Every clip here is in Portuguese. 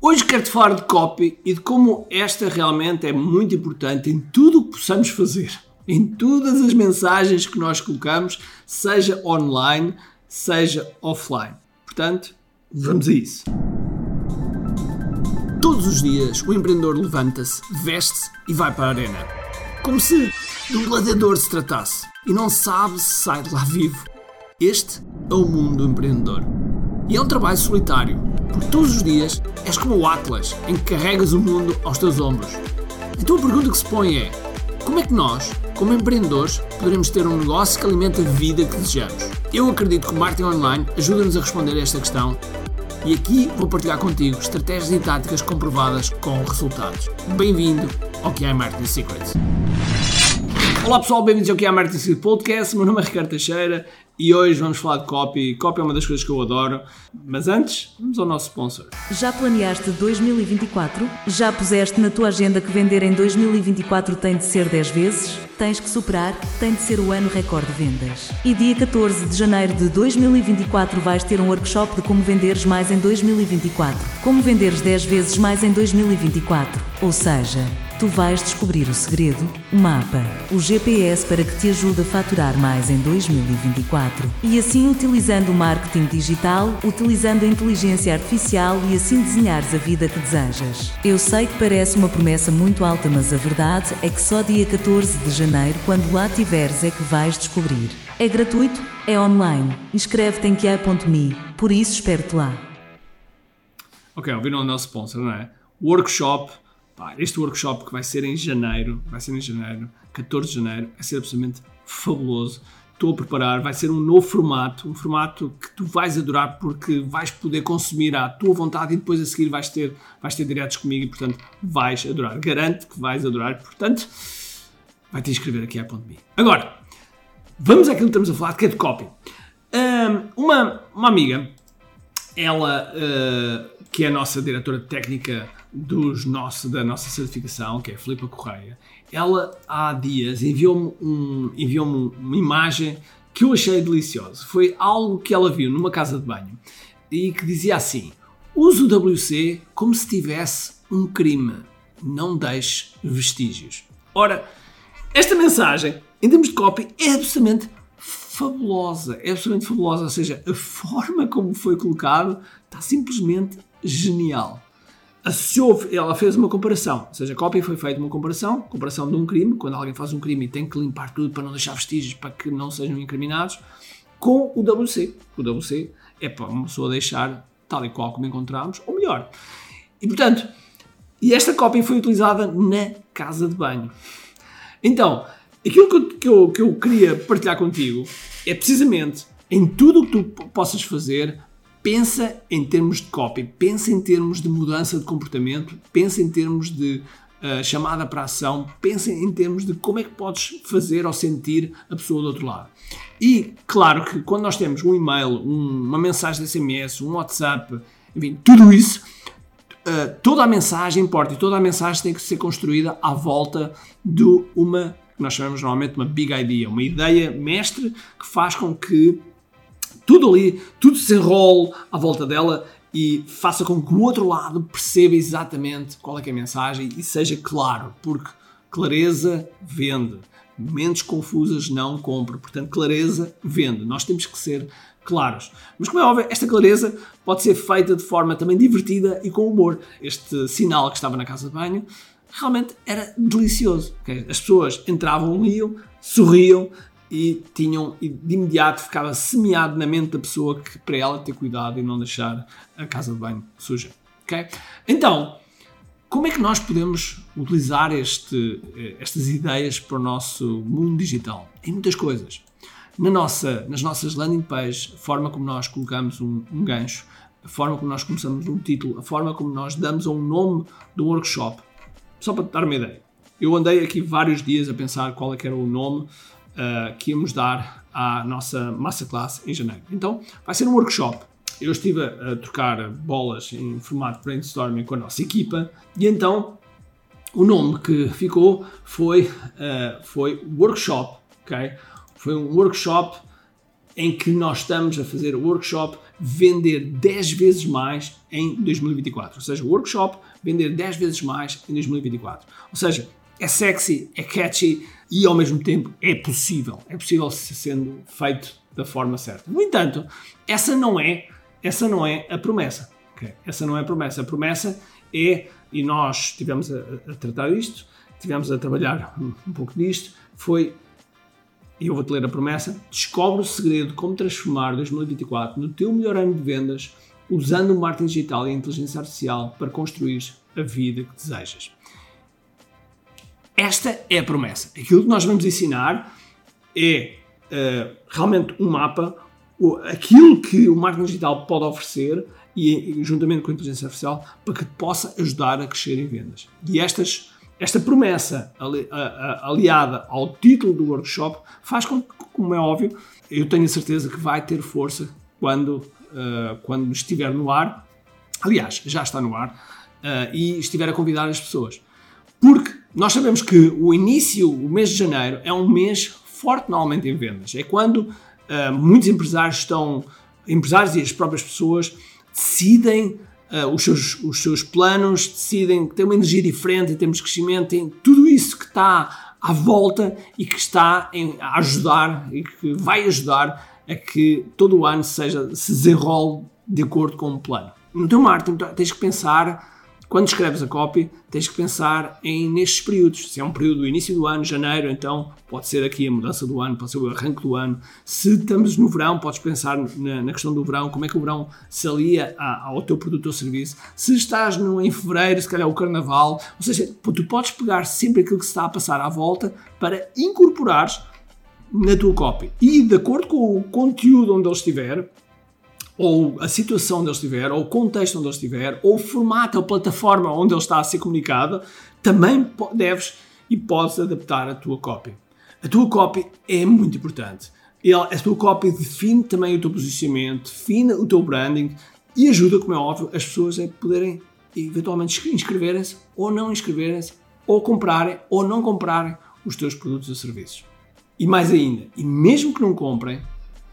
Hoje quero-te falar de copy e de como esta realmente é muito importante em tudo o que possamos fazer. Em todas as mensagens que nós colocamos, seja online, seja offline. Portanto, vamos a isso. Todos os dias o empreendedor levanta-se, veste-se e vai para a arena. Como se de um gladiador se tratasse e não sabe se sai de lá vivo. Este é o mundo do empreendedor. E é um trabalho solitário, porque todos os dias és como o Atlas, em que carregas o mundo aos teus ombros. Então a pergunta que se põe é: como é que nós, como empreendedores, poderemos ter um negócio que alimente a vida que desejamos? Eu acredito que o marketing online ajuda-nos a responder a esta questão e aqui vou partilhar contigo estratégias e táticas comprovadas com resultados. Bem-vindo ao QI Marketing Secrets. Olá pessoal, bem-vindos ao QI Marketing Secrets Podcast. Meu nome é Ricardo Teixeira e hoje vamos falar de copy. Copy é uma das coisas que eu adoro. Mas antes, vamos ao nosso sponsor. Já planeaste 2024? Já puseste na tua agenda que vender em 2024 tem de ser 10 vezes? Tens que superar, tem de ser o ano recorde de vendas. E dia 14 de janeiro de 2024 vais ter um workshop de como venderes mais em 2024. Como venderes 10 vezes mais em 2024. Ou seja, Tu vais descobrir o segredo, o mapa, o GPS para que te ajude a faturar mais em 2024. E assim, utilizando o marketing digital, utilizando a inteligência artificial e assim desenhares a vida que desejas. Eu sei que parece uma promessa muito alta, mas a verdade é que só dia 14 de janeiro, quando lá tiveres, é que vais descobrir. É gratuito, é online. Inscreve-te em QA.me, por isso espero-te lá. Ok, ouviram o nosso sponsor, não é? Workshop Pá, este workshop que vai ser em janeiro, vai ser em janeiro, 14 de janeiro, vai ser absolutamente fabuloso. Estou a preparar, vai ser um novo formato, um formato que tu vais adorar porque vais poder consumir à tua vontade e depois a seguir vais ter, vais ter diretos comigo e portanto vais adorar. Garanto que vais adorar, portanto vai te inscrever aqui a .me. Agora, vamos àquilo que estamos a falar, que é de copy. Um, uma, uma amiga, ela uh, que é a nossa diretora técnica dos nosso, da nossa certificação, que é a Filipa Correia, ela há dias enviou-me um, enviou uma imagem que eu achei deliciosa. Foi algo que ela viu numa casa de banho e que dizia assim: use o WC como se tivesse um crime, não deixe vestígios. Ora, esta mensagem, em termos de copy, é absolutamente fabulosa. É absolutamente fabulosa. Ou seja, a forma como foi colocado está simplesmente genial ela fez uma comparação, ou seja, a cópia foi feita uma comparação, comparação de um crime, quando alguém faz um crime e tem que limpar tudo para não deixar vestígios para que não sejam incriminados, com o WC. O WC é para uma pessoa deixar tal e qual como encontramos, ou melhor. E portanto, e esta cópia foi utilizada na casa de banho. Então, aquilo que eu, que eu, que eu queria partilhar contigo é precisamente em tudo o que tu possas fazer pensa em termos de copy, pensa em termos de mudança de comportamento, pensa em termos de uh, chamada para ação, pensa em termos de como é que podes fazer ou sentir a pessoa do outro lado. E claro que quando nós temos um e-mail, um, uma mensagem de SMS, um WhatsApp, enfim, tudo isso, uh, toda a mensagem importa e toda a mensagem tem que ser construída à volta de uma que nós chamamos normalmente uma big idea, uma ideia mestre que faz com que tudo ali, tudo se enrole à volta dela e faça com que o outro lado perceba exatamente qual é, é a mensagem e seja claro, porque clareza vende. Mentes confusas não compram. Portanto, clareza vende. Nós temos que ser claros. Mas, como é óbvio, esta clareza pode ser feita de forma também divertida e com humor. Este sinal que estava na casa de banho realmente era delicioso. As pessoas entravam, liam, sorriam, e tinham e de imediato ficava semeado na mente da pessoa que para ela ter cuidado e não deixar a casa de banho suja. Okay? Então, como é que nós podemos utilizar este, eh, estas ideias para o nosso mundo digital? Em muitas coisas. Na nossa, nas nossas landing pages, a forma como nós colocamos um, um gancho, a forma como nós começamos um título, a forma como nós damos um nome do workshop. Só para te dar uma ideia. Eu andei aqui vários dias a pensar qual é que era o nome uh, que íamos dar à nossa masterclass em janeiro. Então, vai ser um workshop. Eu estive a, a trocar bolas em formato brainstorming com a nossa equipa e então o nome que ficou foi, uh, foi workshop, ok? Foi um workshop em que nós estamos a fazer o workshop vender 10 vezes mais em 2024. Ou seja, o workshop vender 10 vezes mais em 2024. Ou seja, é sexy, é catchy e ao mesmo tempo é possível. É possível sendo feito da forma certa. No entanto, essa não é, essa não é a promessa. Okay? Essa não é a promessa. A promessa é, e nós estivemos a, a tratar disto, estivemos a trabalhar um, um pouco disto, foi e eu vou-te ler a promessa, descobre o segredo de como transformar 2024 no teu melhor ano de vendas usando o marketing digital e a inteligência artificial para construir a vida que desejas. Esta é a promessa. Aquilo que nós vamos ensinar é uh, realmente um mapa, aquilo que o marketing digital pode oferecer e juntamente com a inteligência artificial para que te possa ajudar a crescer em vendas. E estas esta promessa aliada ao título do workshop faz com que, como é óbvio, eu tenho a certeza que vai ter força quando, uh, quando estiver no ar. Aliás, já está no ar uh, e estiver a convidar as pessoas. Porque nós sabemos que o início, o mês de janeiro, é um mês forte normalmente em vendas. É quando uh, muitos empresários estão, empresários e as próprias pessoas decidem uh, os, seus, os seus planos, decidem que têm uma energia diferente em termos de crescimento, tem tudo isso que está à volta e que está em, a ajudar e que vai ajudar a que todo o ano seja, se desenrole de acordo com um plano. No teu marketing tens que pensar quando escreves a copy, tens que pensar em nestes períodos. Se é um período do início do ano, janeiro, então pode ser aqui a mudança do ano, pode ser o arranque do ano. Se estamos no verão, podes pensar na, na questão do verão, como é que o verão se alia ao teu produto ou serviço. Se estás no, em fevereiro, se calhar o carnaval. Ou seja, tu podes pegar sempre aquilo que se está a passar à volta para incorporares na tua copy. E de acordo com o conteúdo onde ele estiver, ou a situação onde ele estiver, ou o contexto onde ele estiver, ou o formato, a plataforma onde ele está a ser comunicado, também deves e podes adaptar a tua copy. A tua copy é muito importante. A tua copy define também o teu posicionamento, define o teu branding e ajuda, como é óbvio, as pessoas a poderem eventualmente inscreverem-se ou não inscreverem-se, ou comprarem ou não comprarem os teus produtos ou serviços. E mais ainda, e mesmo que não comprem,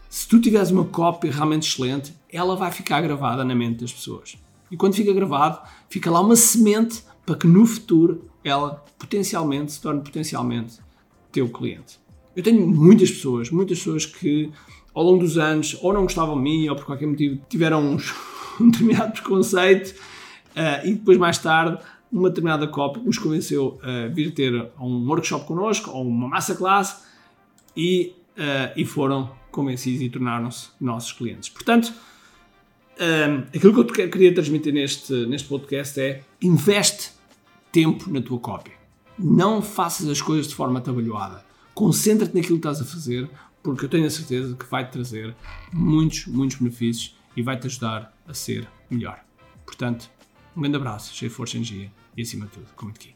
se tu tiveres uma cópia realmente excelente, ela vai ficar gravada na mente das pessoas. E quando fica gravado, fica lá uma semente para que no futuro ela potencialmente se torne potencialmente teu cliente. Eu tenho muitas pessoas, muitas pessoas que ao longo dos anos ou não gostavam de mim ou por qualquer motivo tiveram uns, um determinado preconceito uh, e depois mais tarde uma determinada cópia os convenceu a vir ter um workshop connosco ou uma massa classe e, uh, e foram convencidos e tornaram-se nossos clientes. Portanto, um, aquilo que eu queria transmitir neste, neste podcast é investe tempo na tua cópia. Não faças as coisas de forma atabalhoada. Concentra-te naquilo que estás a fazer, porque eu tenho a certeza que vai-te trazer muitos, muitos benefícios e vai-te ajudar a ser melhor. Portanto, um grande abraço, cheio de força e energia e, acima de tudo, com muito aqui.